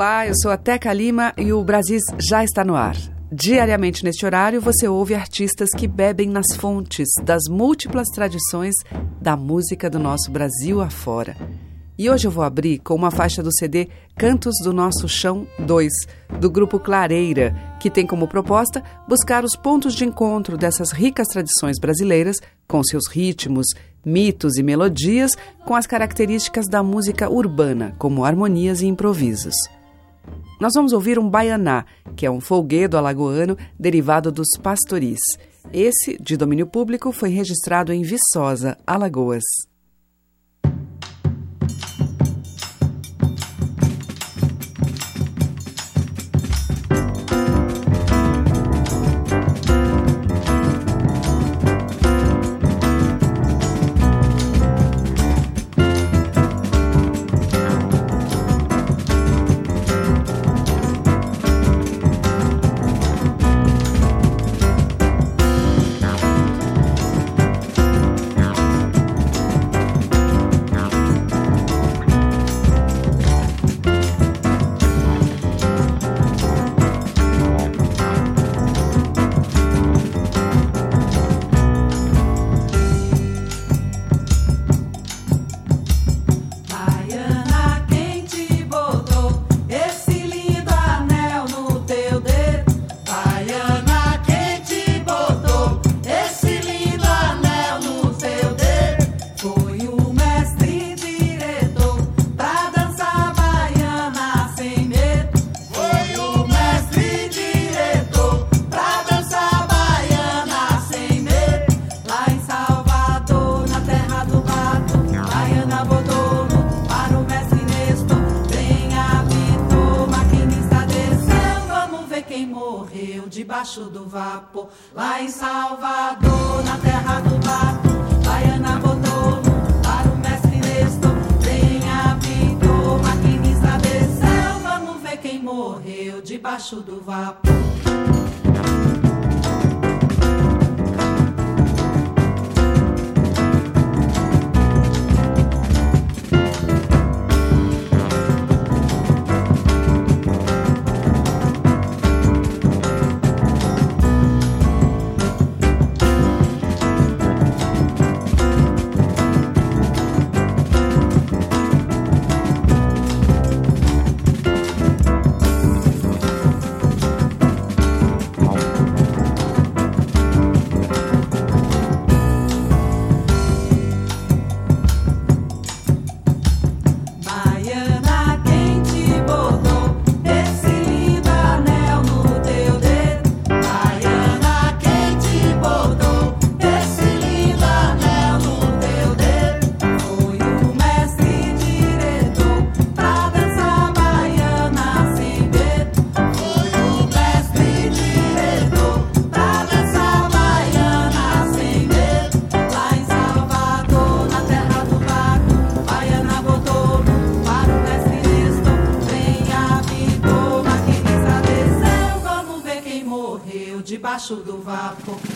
Olá, eu sou a Teca Lima e o Brasis já está no ar. Diariamente neste horário você ouve artistas que bebem nas fontes das múltiplas tradições da música do nosso Brasil afora. E hoje eu vou abrir com uma faixa do CD Cantos do Nosso Chão 2, do grupo Clareira, que tem como proposta buscar os pontos de encontro dessas ricas tradições brasileiras, com seus ritmos, mitos e melodias, com as características da música urbana, como harmonias e improvisos. Nós vamos ouvir um baianá, que é um folguedo alagoano derivado dos pastoris. Esse, de domínio público, foi registrado em Viçosa, Alagoas. Debaixo do vapor.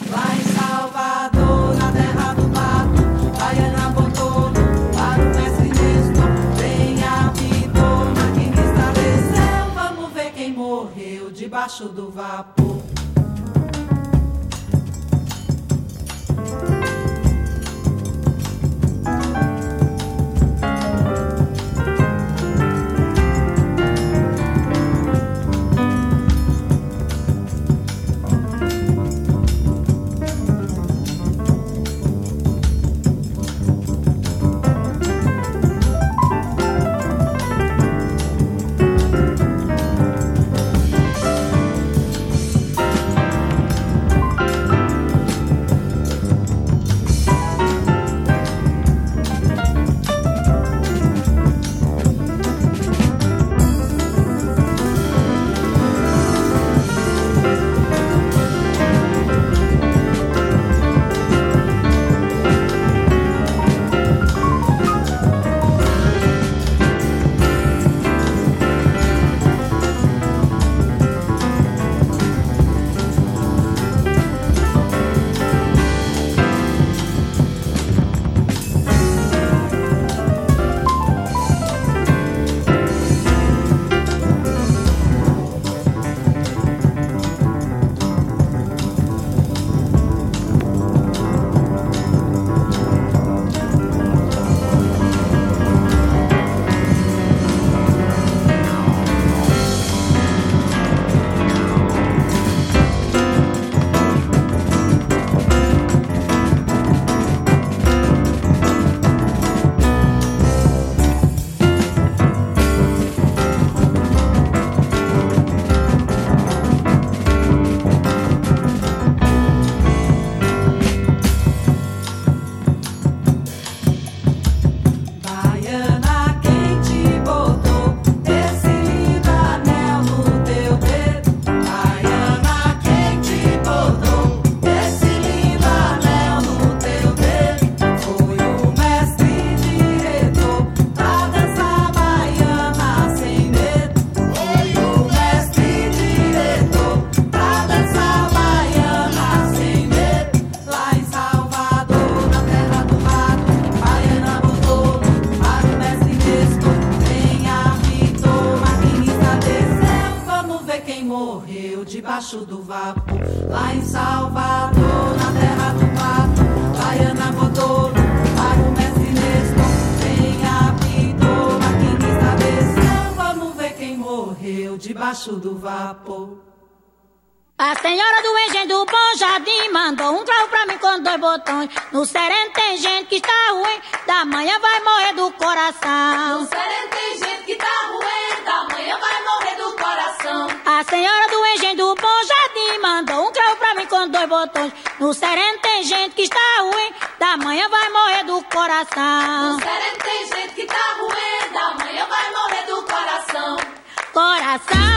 debaixo do vapor. Lá em Salvador, na terra do mato, Baiana Godolo, para o mestre Nestor, tem apitou, maquinista desceu, vamos ver quem morreu debaixo do vapor. A senhora do engenho do Bom Jardim mandou um cravo pra mim com dois botões. No sereno tem gente que está ruim, da manhã vai morrer do coração. No sereno No sereno tem gente que está ruim, da manhã vai morrer do coração. No sereno tem gente que está ruim, da manhã vai morrer do coração. Coração.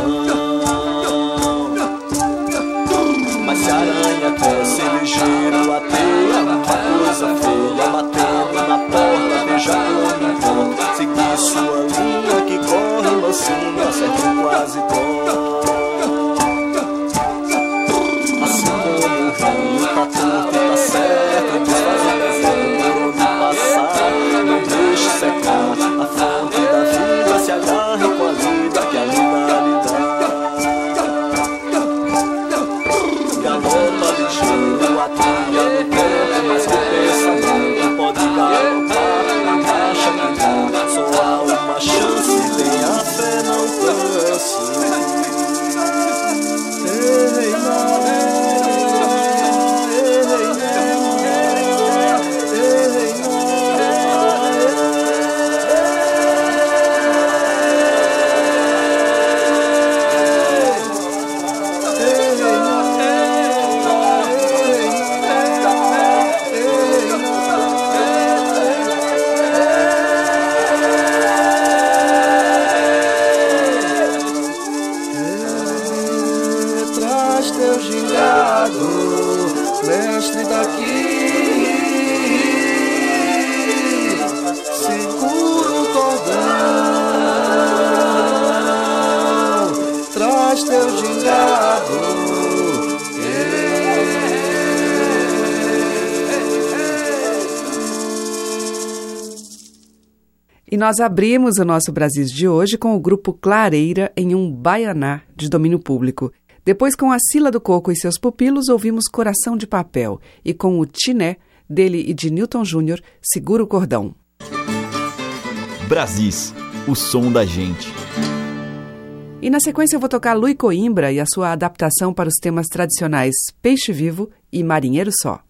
Oh. Nós abrimos o nosso Brasis de hoje com o grupo Clareira em um baianá de domínio público. Depois, com a Sila do Coco e seus pupilos, ouvimos Coração de Papel. E com o Tiné, dele e de Newton Júnior, Segura o Cordão. Brasis, o som da gente. E na sequência eu vou tocar Lui Coimbra e a sua adaptação para os temas tradicionais Peixe Vivo e Marinheiro Só.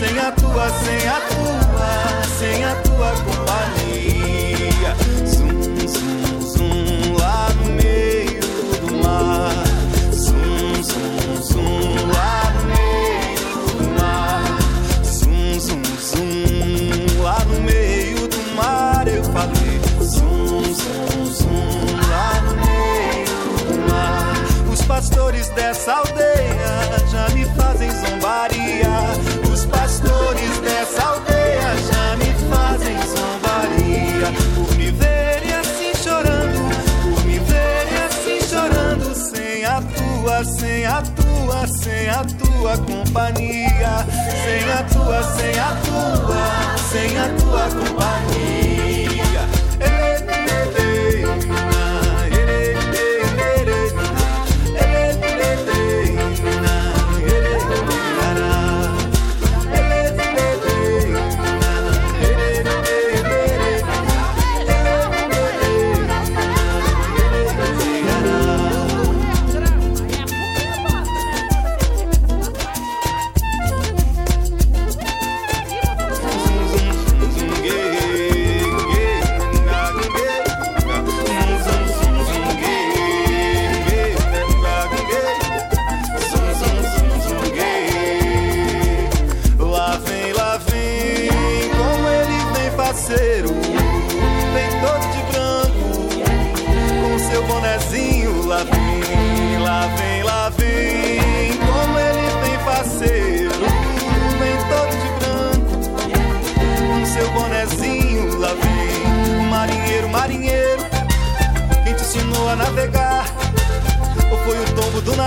sem a tua, sem a tua, sem a tua companhia. Zum, zum, zum lá no meio do mar. Zum, zum, zum lá no meio do mar. Zum, zum, zum lá no meio do mar. Eu falei zum, zum, zum lá no meio do mar. Os pastores dessa aldeia dessa aldeia já me fazem zombaria. Por me verem assim chorando, por me verem assim chorando. Sem a tua, sem a tua, sem a tua companhia. Sem a tua, sem a tua, sem a tua companhia.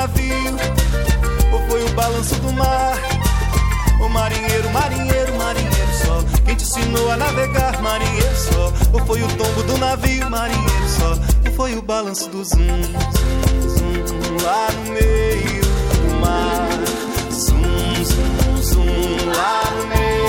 navio, ou foi o balanço do mar. O marinheiro, marinheiro, marinheiro só. Quem te ensinou a navegar, marinheiro só. Ou foi o tombo do navio, marinheiro só. Ou foi o balanço do zum, zum, zum, lá no meio do mar. Zum, zum, zum, lá no meio.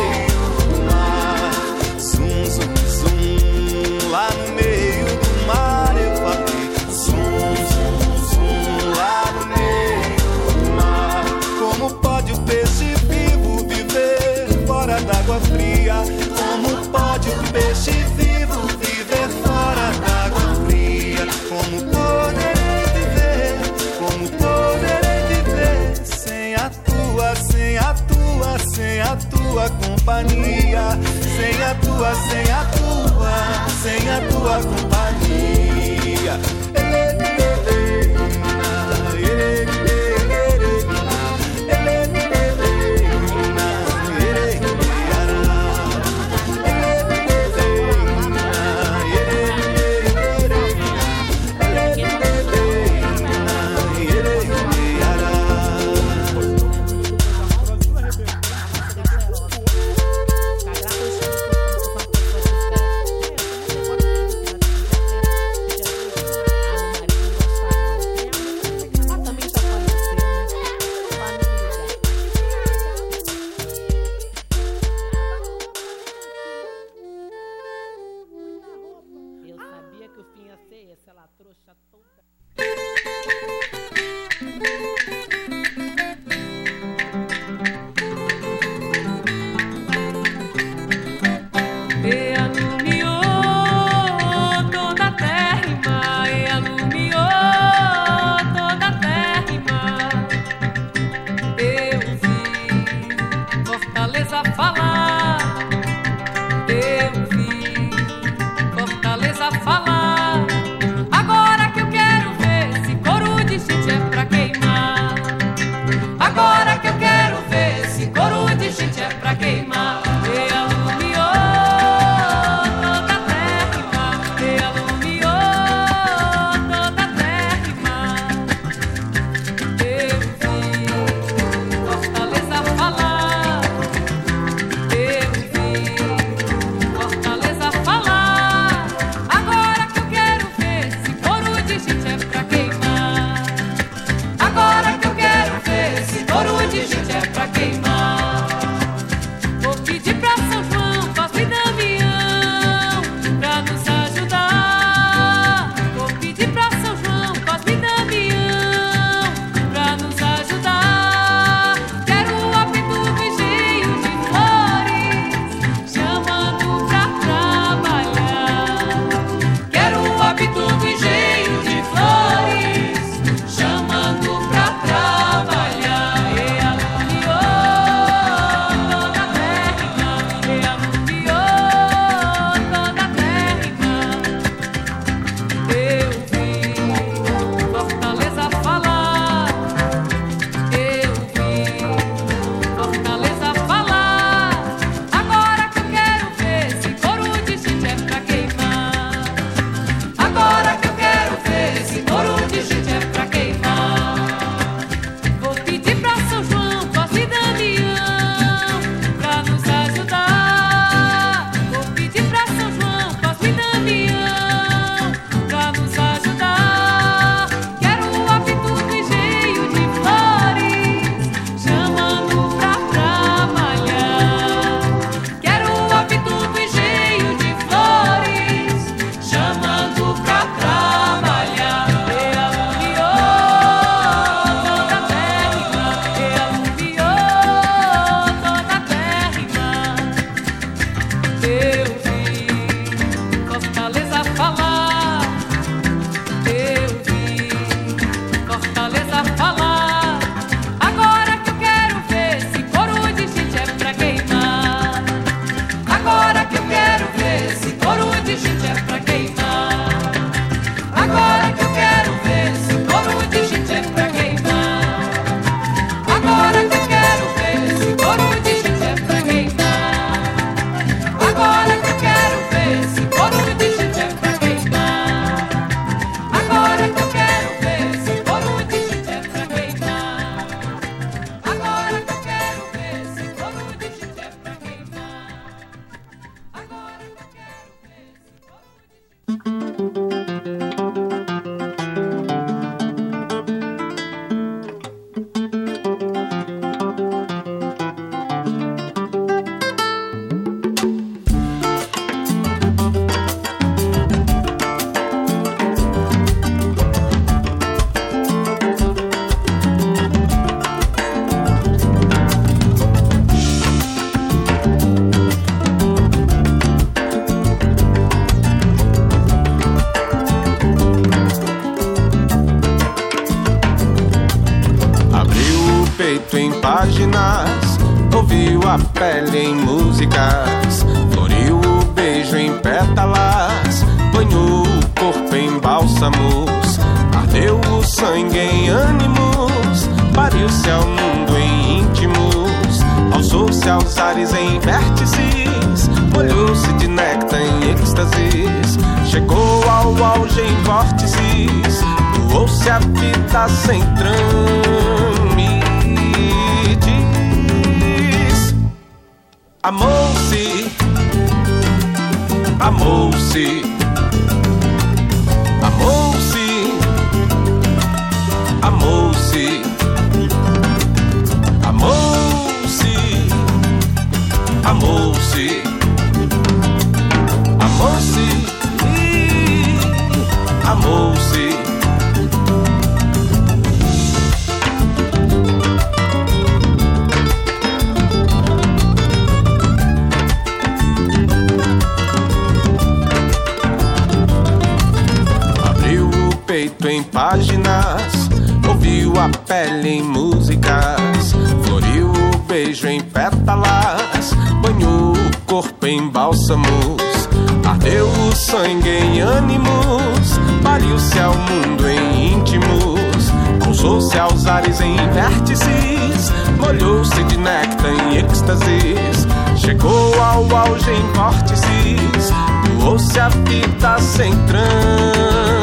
Peito em páginas, ouviu a pele em músicas, floriu o beijo em pétalas, banhou o corpo em bálsamos, ardeu o sangue em ânimos, pariu-se ao mundo em íntimos, alçou-se aos ares em vértices, molhou-se de néctar em êxtases, chegou ao auge em vórtices, doou-se a vida sem trâmites.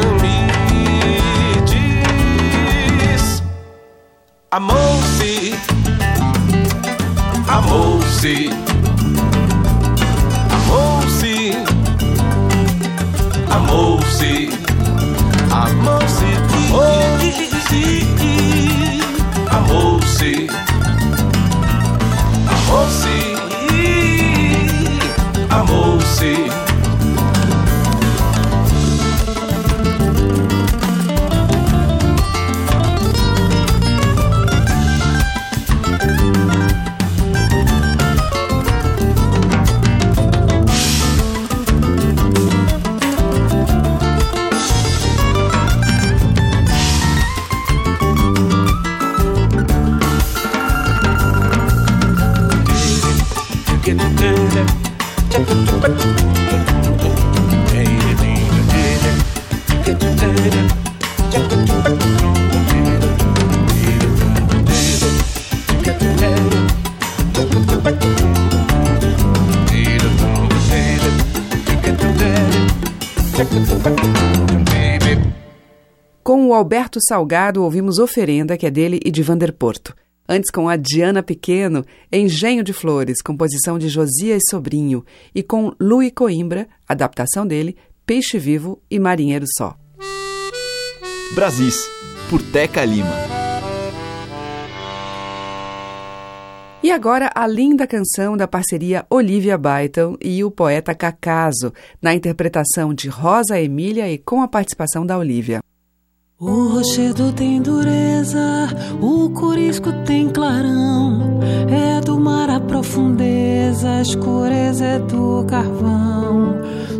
Amou-se, amou-se, amou-se, amou-se, amou-se, amou-se, amou-se, amou-se, amou-se. Com o Alberto Salgado, ouvimos Oferenda, que é dele e de Vander Porto. Antes, com a Diana Pequeno, Engenho de Flores, composição de Josias Sobrinho. E com Louis Coimbra, adaptação dele, Peixe Vivo e Marinheiro Só. Brasis, por Teca Lima. E agora a linda canção da parceria Olivia Byton e o poeta Cacaso, na interpretação de Rosa Emília e com a participação da Olivia. O rochedo tem dureza, o corisco tem clarão. É do mar a profundeza, a escureza é do carvão.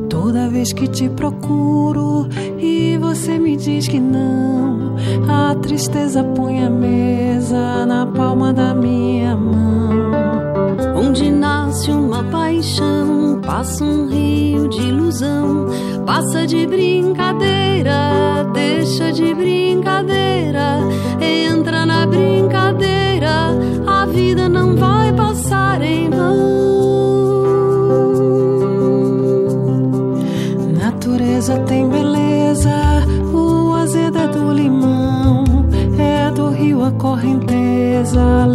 Toda vez que te procuro e você me diz que não, a tristeza põe a mesa na palma da minha mão. Onde nasce uma paixão, passa um rio de ilusão, passa de brincadeira, deixa de brincadeira, entra na brincadeira, a vida não vai passar em vão. Natureza tem beleza, o azedo é do limão, é do rio a correnteza,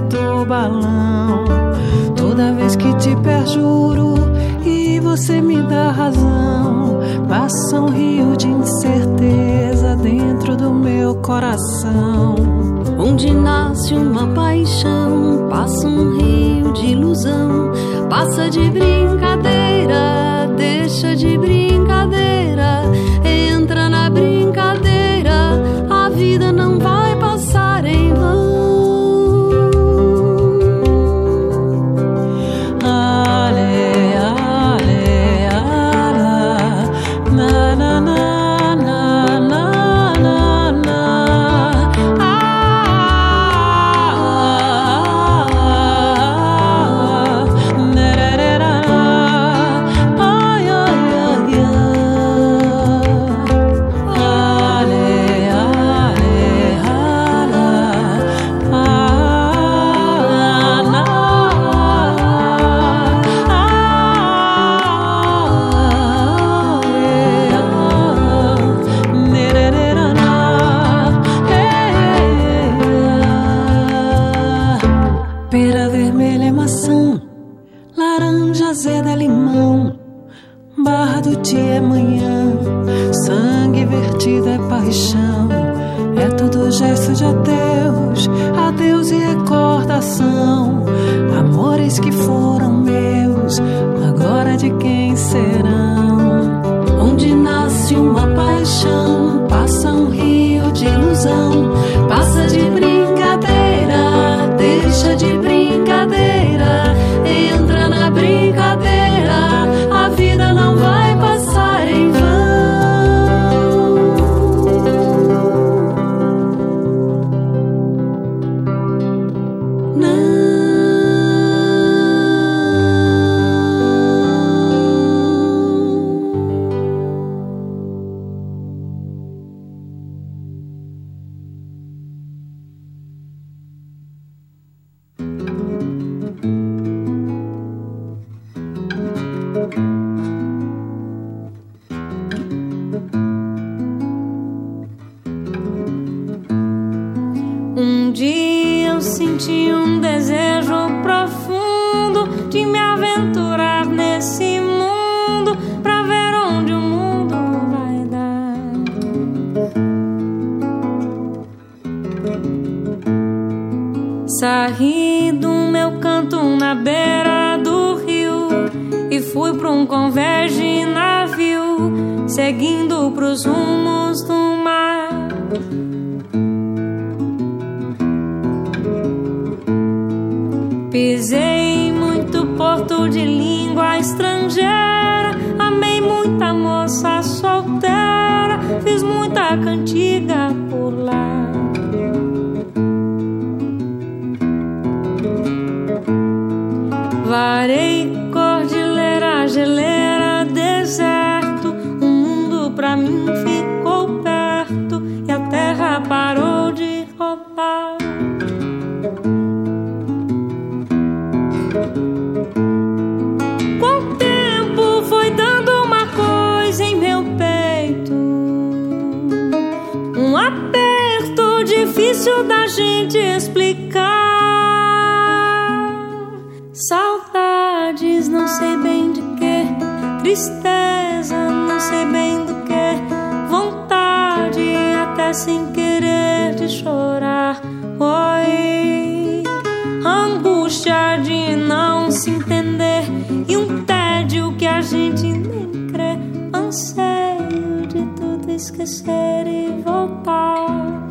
do balão. Toda vez que te perjuro e você me dá razão, passa um rio de incerteza dentro do meu coração. Onde nasce uma paixão, passa um rio de ilusão, passa de brincadeira, deixa de brincadeira, de chorar. Oi, angústia de não se entender e um tédio que a gente nem crê. Anseio de tudo esquecer e voltar.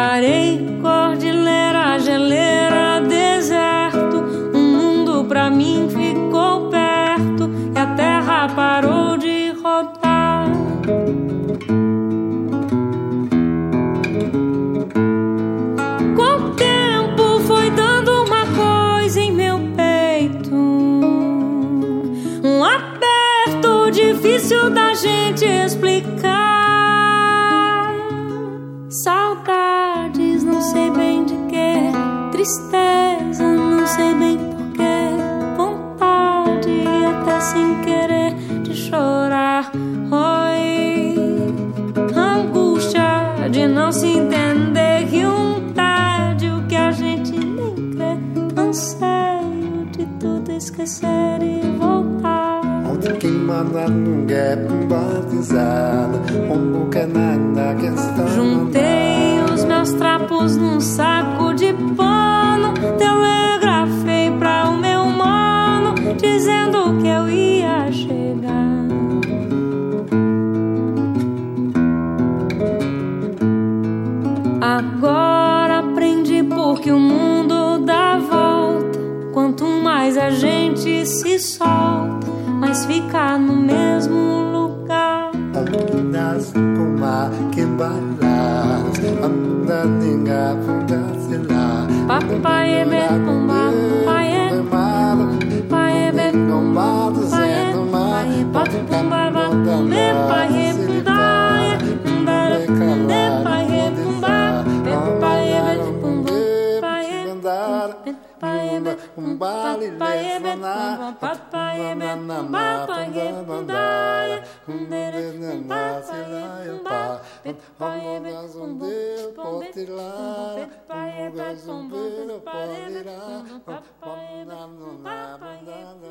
Parei, corde Juntei os meus trapos num saco é becumba, papai é becumba, papai é becumba, papai é pundaia, pundaia, papai é pumba, papai é becumba, papai é becumba, papai é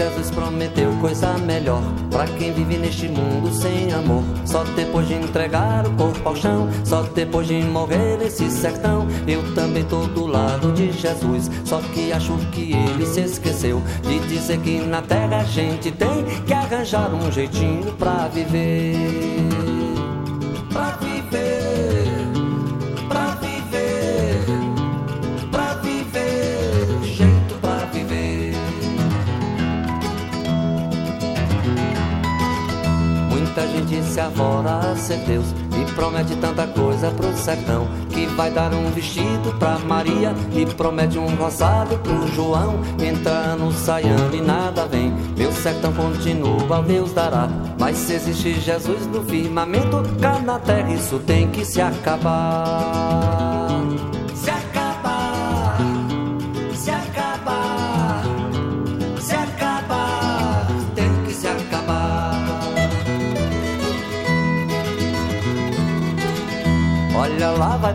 Jesus prometeu coisa melhor Pra quem vive neste mundo sem amor. Só depois de entregar o corpo ao chão Só depois de morrer nesse sertão. Eu também tô do lado de Jesus Só que acho que ele se esqueceu De dizer que na terra a gente tem Que arranjar um jeitinho pra viver Muita gente se avora a ser Deus e promete tanta coisa pro sertão que vai dar um vestido pra Maria e promete um roçado pro João. Entra no e nada vem. Meu sertão continua, Deus dará. Mas se existe Jesus no firmamento, cá na terra isso tem que se acabar.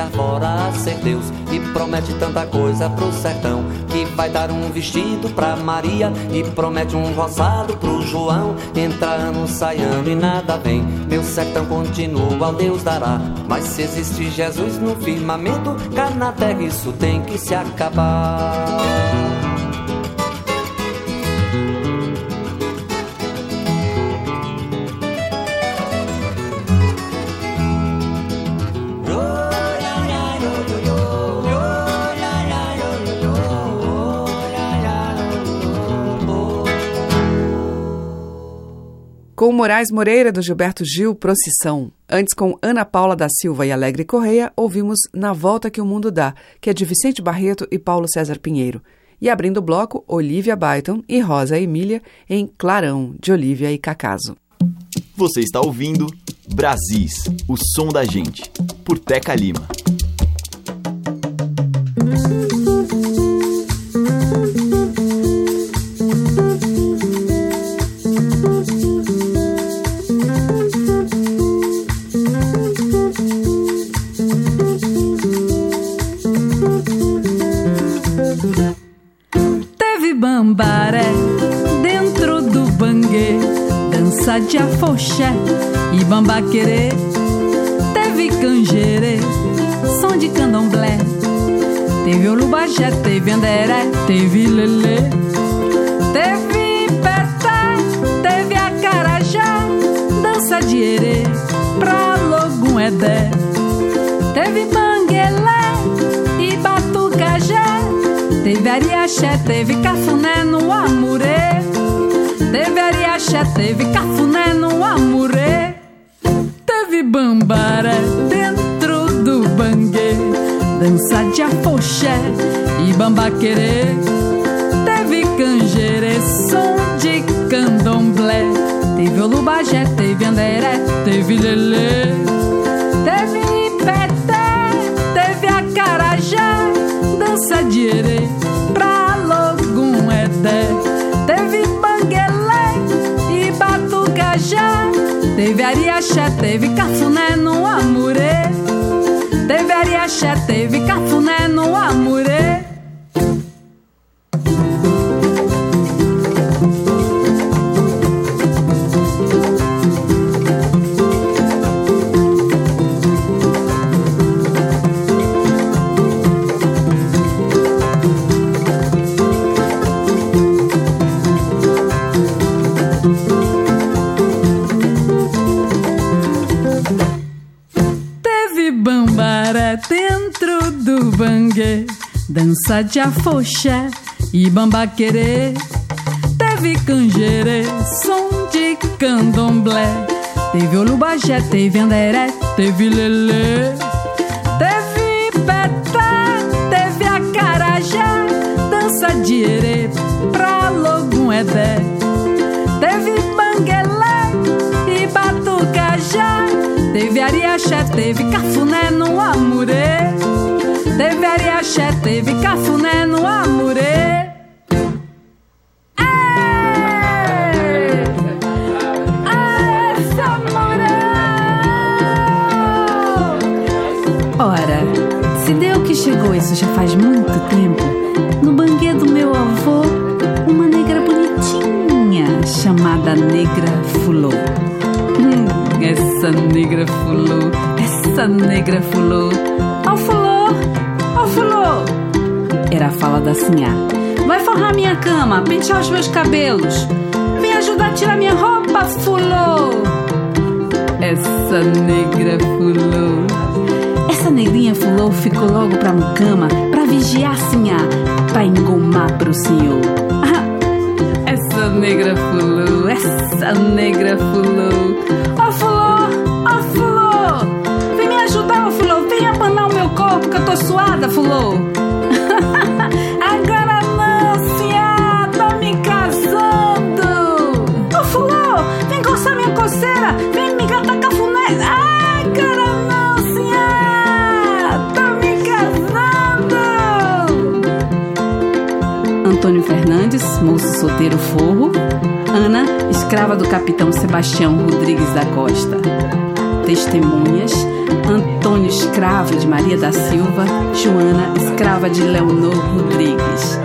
Arvora a ser Deus e promete tanta coisa pro sertão que vai dar um vestido pra Maria e promete um roçado pro João. Entra ano saiando e nada vem. Meu sertão continua, Deus dará. Mas se existe Jesus no firmamento, terra isso tem que se acabar. Com Moraes Moreira, do Gilberto Gil, Procissão. Antes, com Ana Paula da Silva e Alegre Correia, ouvimos Na Volta que o Mundo Dá, que é de Vicente Barreto e Paulo César Pinheiro. E abrindo o bloco, Olivia Byton e Rosa Emília em Clarão, de Olivia e Cacaso. Você está ouvindo Brasis, o som da gente, por Teca Lima. Dança de afoxé e bambaquerê. Teve canjerê, som de candomblé. Teve olubajé, teve anderé, teve lelê. Teve peté, teve acarajé, dança de erê pra logum edé. Teve manguelé e batucajé. Teve ariaxé, teve cafuné no amurê. Teve ariaxé, teve cafuné no amurê. Teve bambaré dentro do banguê. Dança de afoxé e bambaquerê. Teve canjerê, som de candomblé. Teve olubajé, teve anderé, teve lelê. Teve peté, teve acarajé, dança de erê teve ariaxé, teve cafuné no amurê. Teve ariaxé, teve cafuné no amurê. Dança de afoxé e bambaquerê. Teve canjerê, som de candomblé. Teve olubajé, teve anderé, teve lelê. Teve peté, teve acarajé, dança de erê pra logum edé. Teve banguelé e batucajé. Teve ariaxé, teve cafuné no amurê. Teve ariaxé, teve cafuné no amurê. Ei! Essa Ora, se deu que chegou isso já faz muito tempo, no banquê do meu avô, uma negra bonitinha chamada Negra Fulô. Hum, essa negra fulô, essa negra fulô, Era a fala da sinhá. Vai forrar minha cama, pentear os meus cabelos. Vem ajudar a tirar minha roupa, fulô. Essa negra fulô. Essa negrinha fulô ficou logo pra mucama pra vigiar sinhá, pra engomar pro senhor. Essa negra fulô, essa negra fulô. Ó fulô, ó fulô. Vem me ajudar, ó fulô. Vem abanar o meu corpo que eu tô suada, fulô. Fernandes, moço solteiro forro. Ana, escrava do capitão Sebastião Rodrigues da Costa. Testemunhas: Antônio, escravo de Maria da Silva. Joana, escrava de Leonor Rodrigues.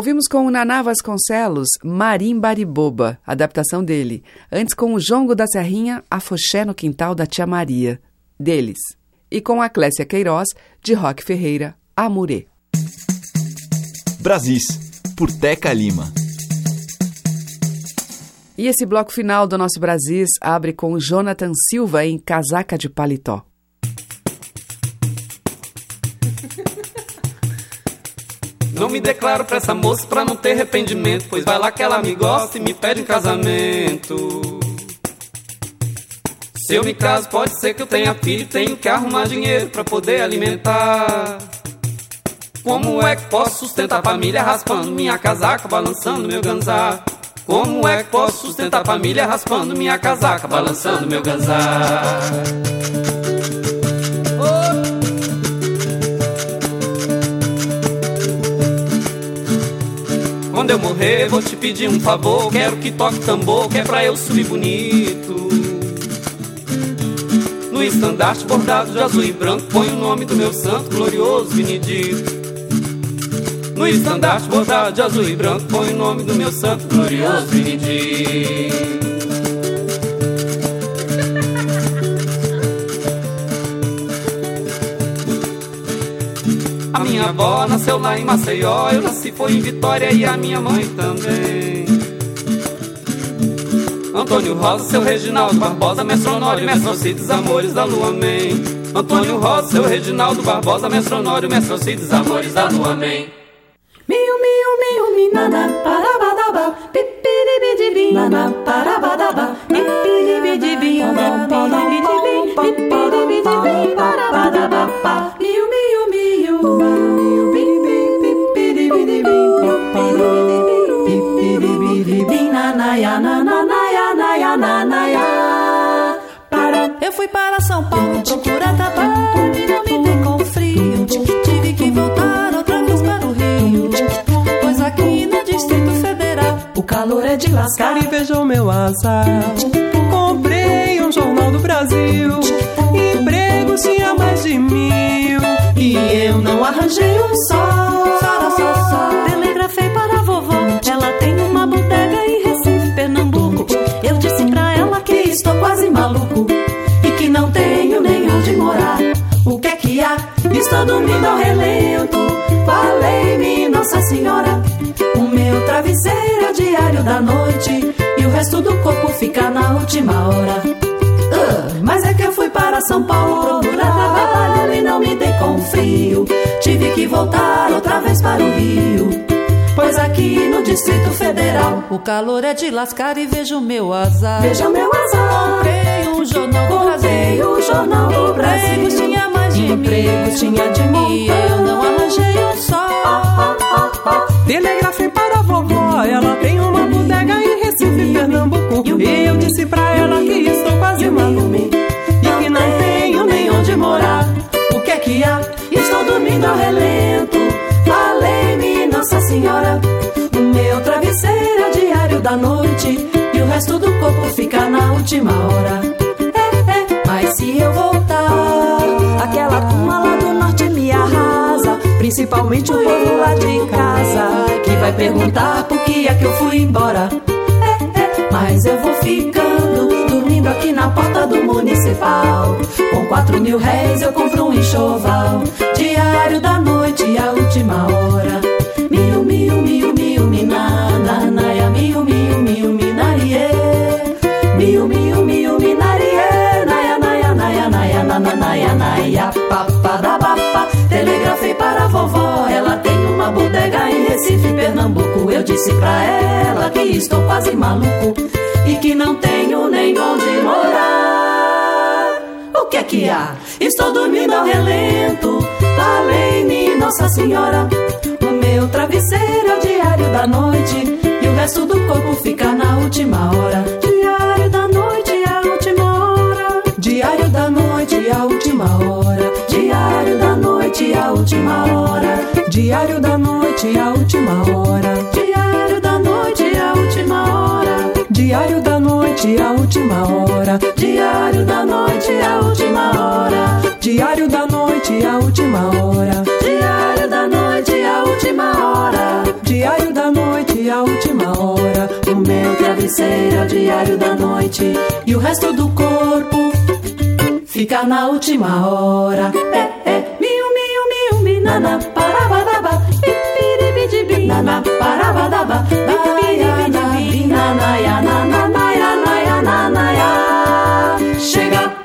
Ouvimos com o Naná Vasconcelos, Marimbariboba, adaptação dele. Antes com o Jongo da Serrinha, Afoxé no Quintal da Tia Maria, deles. E com a Clécia Queiroz, de Roque Ferreira, Amurê. Brasis, por Teca Lima. E esse bloco final do nosso Brasis abre com Jonathan Silva em Casaca de Paletó. Declaro pra essa moça pra não ter arrependimento. Pois vai lá que ela me gosta e me pede em casamento. Se eu me caso, pode ser que eu tenha filho. Tenho que arrumar dinheiro pra poder alimentar. Como é que posso sustentar a família raspando minha casaca, balançando meu ganzá? Como é que posso sustentar a família raspando minha casaca, balançando meu ganzá? Quando eu morrer, vou te pedir um favor. Quero que toque tambor, que é pra eu subir bonito. No estandarte bordado de azul e branco, põe o nome do meu santo glorioso Benedito. No estandarte bordado de azul e branco, põe o nome do meu santo glorioso Benedito. A minha avó nasceu lá em Maceió, eu foi em Vitória e a minha mãe também. Antônio Rosa, seu Reginaldo Barbosa, Mestronório, Mestrocides, Amores da Lua, amém. Antônio Rosa, seu Reginaldo Barbosa, Mestronório, Mestrocides, Amores da Lua, amém. Miu, miu, miu, minana, parabadaba, pipiribidibim, nana, parabadaba, fui para São Paulo procurar trabalho e não me dei com frio, tive que voltar outra vez para o Rio, pois aqui no Distrito Federal o calor é de lascar e vejam meu azar. Comprei um jornal do Brasil, empregos tinha mais de mil. E eu não arranjei um só. Só, só, só. Telegrafei para a vovó. Ela tem uma bodega em Recife, Pernambuco. Eu disse pra ela que estou quase maluco Estou dormindo ao relento. Falei-me, Nossa Senhora. O meu travesseiro é o diário da noite. e o resto do corpo fica na última hora. Ah, mas é que eu fui para São Paulo procurar trabalho e não me dei com frio. Tive que voltar outra vez para o Rio. Pois aqui no Distrito Federal O calor é de lascar e vejo meu azar. Veja o meu azar. Comprei um jornal do Brasil. o Jornal do Brasil. Empregos tinha mais de Empregos mil. tinha de. E eu não arranjei um só. Telegrafei para a vovó, ela tem uma bodega em Recife, Pernambuco. E eu disse pra ela que estou quase maluco E que não tenho nem onde morar. O que é que há? Estou dormindo ao relento. Falei-me, Nossa Senhora. O meu travesseiro é o diário da noite. E o resto do corpo fica na última hora. Mas se eu voltar, aquela turma lá do norte me arrasa. Principalmente o povo lá de casa. Que vai perguntar por que é que eu fui embora. É, é, mas eu vou ficando, dormindo aqui na porta do municipal. Com quatro mil réis eu compro um enxoval. Diário da noite, a última hora. Mil, mil, mil, mil, minana, naia, naia, naia, paparabapa. Telegrafei para a vovó, ela tem uma bodega em Recife, Pernambuco. Eu disse pra ela que estou quase maluco e que não tenho nem onde morar. O que é que há? Estou dormindo ao relento. Falei-me, Nossa Senhora. O meu travesseiro é o diário da noite. E o resto do corpo fica na última hora. Noite, a última hora. Diário da noite, a última hora. Diário da noite, a última hora. Diário da noite, a última hora. Diário da noite, a última hora. Diário da noite, a última hora. Diário da noite, a última hora. Diário da noite, a última hora. Diário da noite, a última hora. O meu travesseiro é o diário da noite. E o resto do corpo fica na última hora. É, é, miu, miu, miu, minana, parabadaba, pipiribidibi, nana, parabadaba, binana, yana, naya, naya, nanaya. Chega!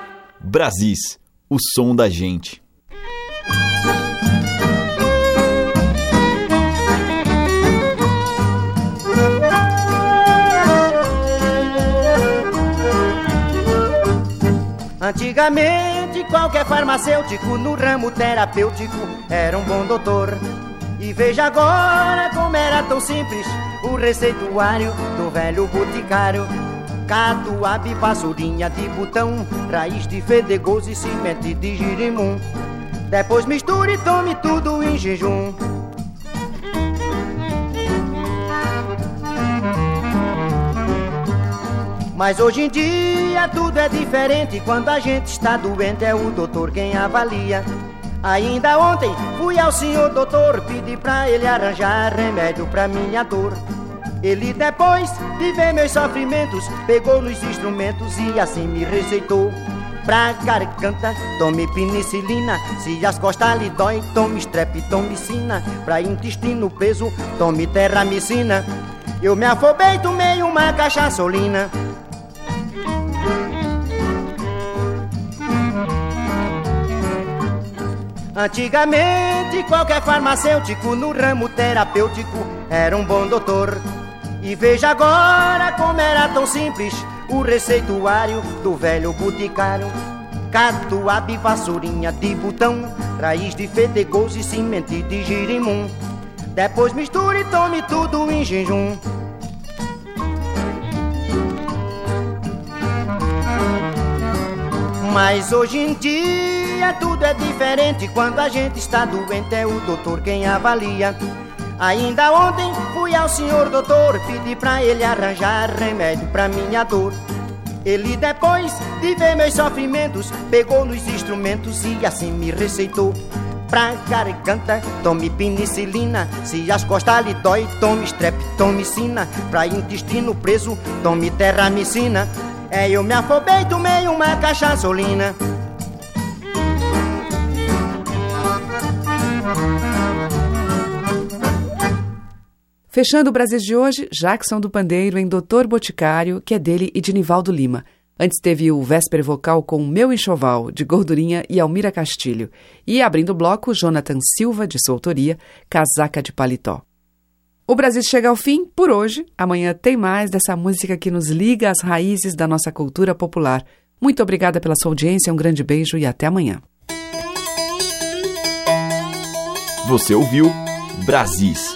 Brasis, o som da gente. Antigamente, qualquer farmacêutico no ramo terapêutico era um bom doutor. E veja agora como era tão simples o receituário do velho boticário. Catuaba e vassourinha de botão, raiz de fedegoso e semente de girimum. Depois misture e tome tudo em jejum. Mas hoje em dia tudo é diferente. Quando a gente está doente, é o doutor quem avalia. Ainda ontem fui ao senhor doutor, pedi pra ele arranjar remédio pra minha dor. Ele depois de ver meus sofrimentos, pegou nos instrumentos e assim me receitou. Pra garganta, tome penicilina. Se as costas lhe dói, tome streptomicina. Pra intestino preso, tome terramicina. Eu me afobei, tomei uma cachaçolina. Antigamente, qualquer farmacêutico no ramo terapêutico era um bom doutor. E veja agora como era tão simples o receituário do velho boticário. Catuaba vassourinha de botão, raiz de fedegoso e semente de girimum. Depois misture e tome tudo em jejum. Mas hoje em dia tudo é diferente. Quando a gente está doente, é o doutor quem avalia. Ainda ontem fui ao senhor doutor, pedi pra ele arranjar remédio pra minha dor. Ele depois de ver meus sofrimentos, pegou nos instrumentos e assim me receitou. Pra garganta, tome penicilina. Se as costas lhe dói, tome streptomicina. Pra intestino preso, tome terramicina. É, eu me afobei, tomei uma cachaçolina. Fechando o Brasil de hoje, Jackson do Pandeiro em Doutor Boticário, que é dele e de Nivaldo Lima. Antes teve o Vésper Vocal com Meu Enxoval, de Gordurinha e Almira Castilho. E abrindo o bloco, Jonathan Silva, de sua autoria, Casaca de Paletó. O Brasil chega ao fim por hoje. Amanhã tem mais dessa música que nos liga às raízes da nossa cultura popular. Muito obrigada pela sua audiência, um grande beijo e até amanhã. Você ouviu Brasis,